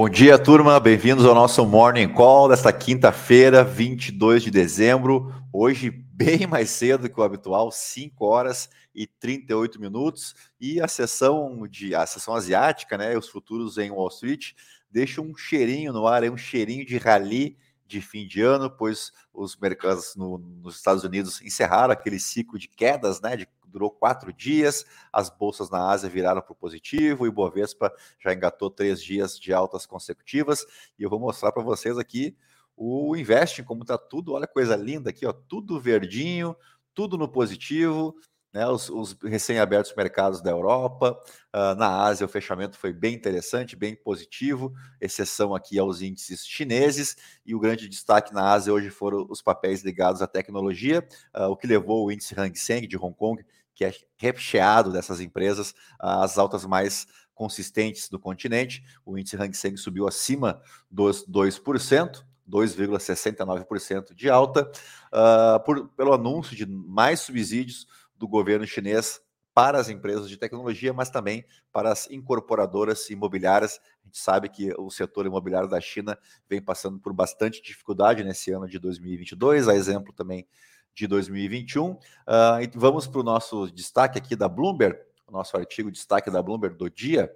Bom dia, turma. Bem-vindos ao nosso Morning Call desta quinta-feira, 22 de dezembro. Hoje, bem mais cedo que o habitual, 5 horas e 38 minutos. E a sessão de a sessão asiática, né? Os futuros em Wall Street deixam um cheirinho no ar, é um cheirinho de rally de fim de ano, pois os mercados no, nos Estados Unidos encerraram aquele ciclo de quedas, né, de durou quatro dias, as bolsas na Ásia viraram para o positivo, e o Bovespa já engatou três dias de altas consecutivas, e eu vou mostrar para vocês aqui o Investing, como está tudo, olha coisa linda aqui, ó, tudo verdinho, tudo no positivo, né, os, os recém-abertos mercados da Europa, uh, na Ásia o fechamento foi bem interessante, bem positivo, exceção aqui aos índices chineses, e o grande destaque na Ásia hoje foram os papéis ligados à tecnologia, uh, o que levou o índice Hang Seng de Hong Kong, que é recheado dessas empresas, às altas mais consistentes do continente, o índice Hang Seng subiu acima dos 2%, 2,69% de alta, uh, por, pelo anúncio de mais subsídios do governo chinês para as empresas de tecnologia, mas também para as incorporadoras imobiliárias. A gente sabe que o setor imobiliário da China vem passando por bastante dificuldade nesse ano de 2022, a exemplo também de 2021. Uh, ah, vamos para o nosso destaque aqui da Bloomberg, o nosso artigo destaque da Bloomberg do dia,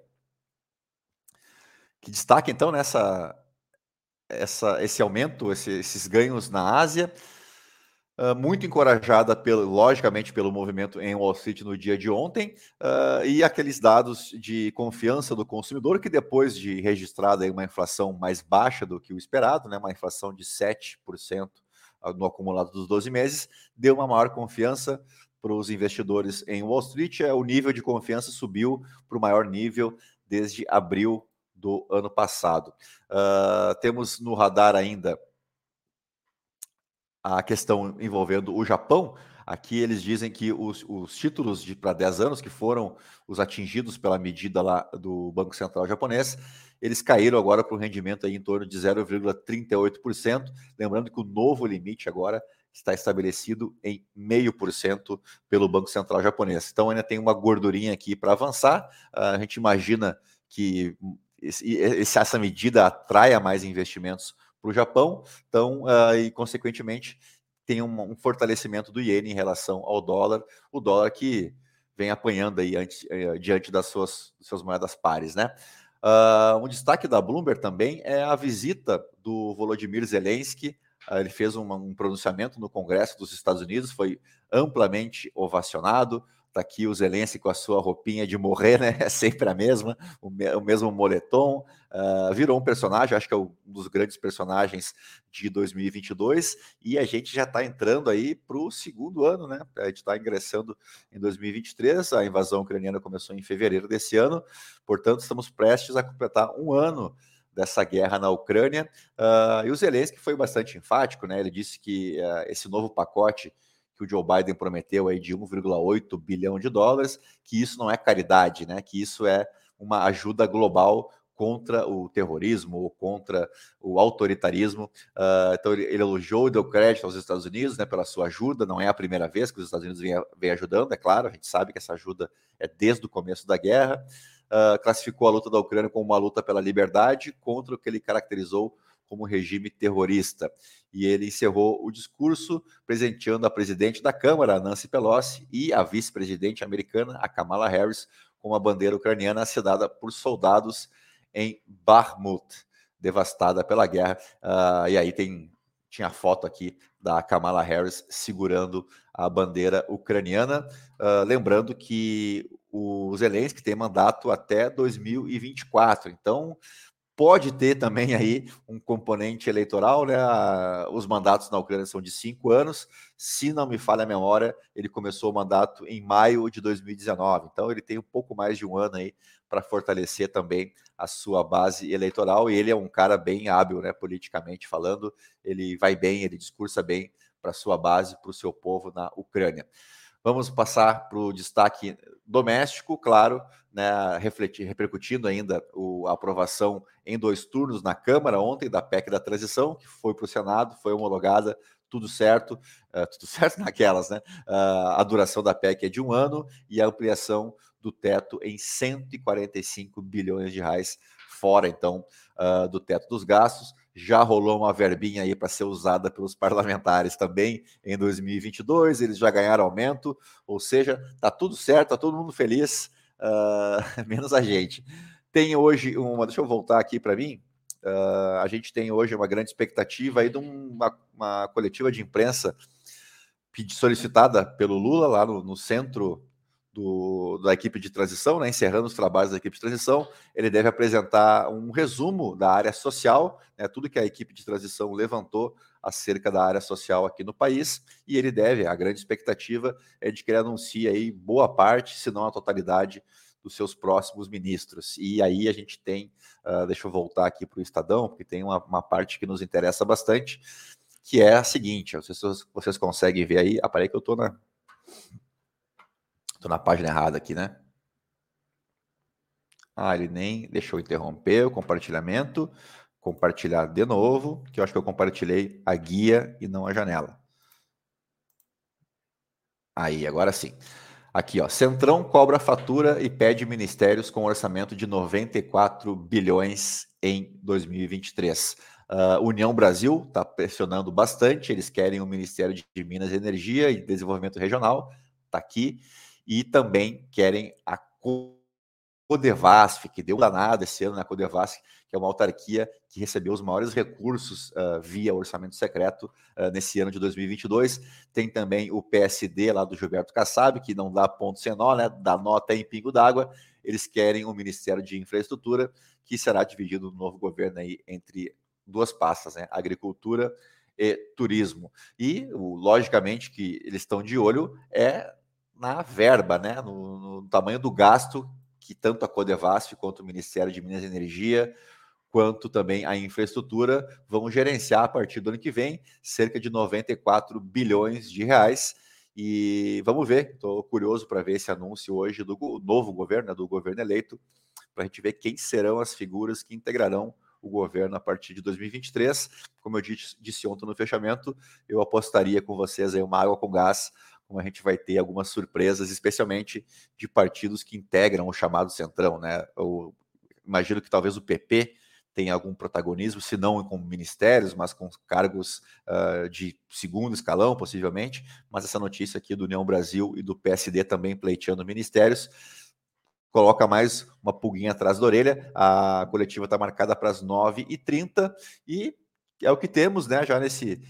que destaca então nessa essa, esse aumento, esse, esses ganhos na Ásia. Uh, muito encorajada, pelo, logicamente, pelo movimento em Wall Street no dia de ontem, uh, e aqueles dados de confiança do consumidor, que depois de registrada uma inflação mais baixa do que o esperado, né, uma inflação de 7% no acumulado dos 12 meses, deu uma maior confiança para os investidores em Wall Street. É, o nível de confiança subiu para o maior nível desde abril do ano passado. Uh, temos no radar ainda a questão envolvendo o Japão. Aqui eles dizem que os, os títulos de para 10 anos, que foram os atingidos pela medida lá do Banco Central japonês, eles caíram agora para um rendimento aí em torno de 0,38%. Lembrando que o novo limite agora está estabelecido em 0,5% pelo Banco Central japonês. Então ainda tem uma gordurinha aqui para avançar. A gente imagina que essa medida atraia mais investimentos para o Japão, então, uh, e consequentemente tem um, um, fortalecimento do iene em relação ao dólar, o dólar que vem apanhando aí antes, uh, diante das suas, suas moedas pares, né? Uh, um destaque da Bloomberg também é a visita do Volodymyr Zelensky. Uh, ele fez um, um pronunciamento no Congresso dos Estados Unidos, foi amplamente ovacionado. Tá aqui o Zelensky com a sua roupinha de morrer, né? É sempre a mesma, o, me o mesmo moletom. Uh, virou um personagem, acho que é um dos grandes personagens de 2022. E a gente já está entrando aí para o segundo ano, né? A gente está ingressando em 2023. A invasão ucraniana começou em fevereiro desse ano, portanto, estamos prestes a completar um ano dessa guerra na Ucrânia. Uh, e o Zelensky foi bastante enfático, né? Ele disse que uh, esse novo pacote que o Joe Biden prometeu aí de 1,8 bilhão de dólares, que isso não é caridade, né? Que isso é uma ajuda global contra o terrorismo ou contra o autoritarismo. Uh, então ele, ele, elogiou e deu crédito aos Estados Unidos né, pela sua ajuda. Não é a primeira vez que os Estados Unidos vem, vem ajudando, é claro, a gente sabe que essa ajuda é desde o começo da guerra. Uh, classificou a luta da Ucrânia como uma luta pela liberdade contra o que ele caracterizou como regime terrorista. E ele encerrou o discurso presenteando a presidente da Câmara, Nancy Pelosi, e a vice-presidente americana, a Kamala Harris, com a bandeira ucraniana assinada por soldados em Bakhmut, devastada pela guerra. Uh, e aí tem tinha a foto aqui da Kamala Harris segurando a bandeira ucraniana. Uh, lembrando que o Zelensky tem mandato até 2024. Então, pode ter também aí um componente eleitoral, né? Os mandatos na Ucrânia são de cinco anos. Se não me falha a memória, ele começou o mandato em maio de 2019. Então ele tem um pouco mais de um ano aí para fortalecer também a sua base eleitoral. E ele é um cara bem hábil, né? Politicamente falando, ele vai bem, ele discursa bem para sua base, para o seu povo na Ucrânia. Vamos passar para o destaque doméstico, claro, né, refletir, repercutindo ainda o, a aprovação em dois turnos na Câmara ontem da PEC da transição, que foi para o Senado, foi homologada, tudo certo, uh, tudo certo naquelas, né? Uh, a duração da PEC é de um ano e a ampliação do teto em 145 bilhões de reais fora, então, uh, do teto dos gastos. Já rolou uma verbinha aí para ser usada pelos parlamentares também em 2022, eles já ganharam aumento, ou seja, tá tudo certo, tá todo mundo feliz, uh, menos a gente. Tem hoje uma, deixa eu voltar aqui para mim, uh, a gente tem hoje uma grande expectativa aí de uma, uma coletiva de imprensa solicitada pelo Lula lá no, no centro do, da equipe de transição, né, encerrando os trabalhos da equipe de transição, ele deve apresentar um resumo da área social, né, tudo que a equipe de transição levantou acerca da área social aqui no país, e ele deve, a grande expectativa é de que ele anuncie aí boa parte, se não a totalidade, dos seus próximos ministros. E aí a gente tem, uh, deixa eu voltar aqui para o Estadão, porque tem uma, uma parte que nos interessa bastante, que é a seguinte: vocês, vocês conseguem ver aí, aparei que eu estou na. Estou na página errada aqui, né? Ah, ele nem deixou interromper o compartilhamento. Compartilhar de novo, que eu acho que eu compartilhei a guia e não a janela. Aí, agora sim. Aqui, ó. Centrão cobra fatura e pede ministérios com orçamento de 94 bilhões em 2023. Uh, União Brasil está pressionando bastante, eles querem o Ministério de Minas e Energia e Desenvolvimento Regional, está aqui, e também querem a Codevasf, que deu danada esse ano na Codevasf, que é uma autarquia que recebeu os maiores recursos uh, via orçamento secreto uh, nesse ano de 2022. Tem também o PSD lá do Gilberto Kassab, que não dá ponto sem nó, né? dá nota em pingo d'água. Eles querem o Ministério de Infraestrutura, que será dividido no novo governo aí entre duas pastas, né? Agricultura e turismo. E, logicamente, que eles estão de olho é na verba, né? No, no tamanho do gasto que tanto a Codevasf quanto o Ministério de Minas e Energia, quanto também a infraestrutura vão gerenciar a partir do ano que vem cerca de 94 bilhões de reais. E vamos ver, estou curioso para ver esse anúncio hoje do novo governo, né, do governo eleito, para a gente ver quem serão as figuras que integrarão o governo a partir de 2023. Como eu disse, disse ontem no fechamento, eu apostaria com vocês aí uma água com gás, como a gente vai ter algumas surpresas, especialmente de partidos que integram o chamado Centrão, né? Eu imagino que talvez o PP tenha algum protagonismo, se não com ministérios, mas com cargos uh, de segundo escalão, possivelmente. Mas essa notícia aqui do União Brasil e do PSD também pleiteando ministérios coloca mais uma pulguinha atrás da orelha. A coletiva está marcada para as 9h30 e é o que temos, né? Já nesse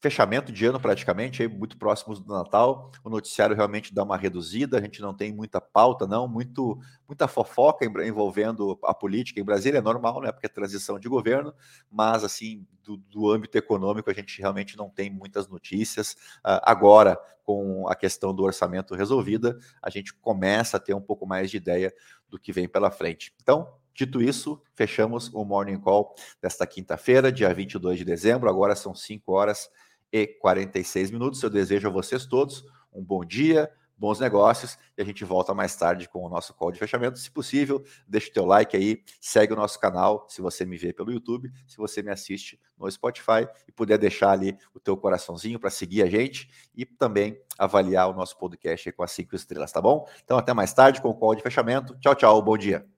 fechamento de ano praticamente, aí muito próximos do Natal, o noticiário realmente dá uma reduzida, a gente não tem muita pauta, não, muito muita fofoca envolvendo a política em Brasília, é normal, né, porque é transição de governo, mas assim, do, do âmbito econômico a gente realmente não tem muitas notícias. Uh, agora, com a questão do orçamento resolvida, a gente começa a ter um pouco mais de ideia do que vem pela frente. Então, Dito isso, fechamos o Morning Call desta quinta-feira, dia 22 de dezembro. Agora são 5 horas e 46 minutos. Eu desejo a vocês todos um bom dia, bons negócios e a gente volta mais tarde com o nosso call de fechamento. Se possível, deixa o teu like aí, segue o nosso canal se você me vê pelo YouTube, se você me assiste no Spotify e puder deixar ali o teu coraçãozinho para seguir a gente e também avaliar o nosso podcast com as cinco estrelas, tá bom? Então até mais tarde com o call de fechamento. Tchau, tchau, bom dia.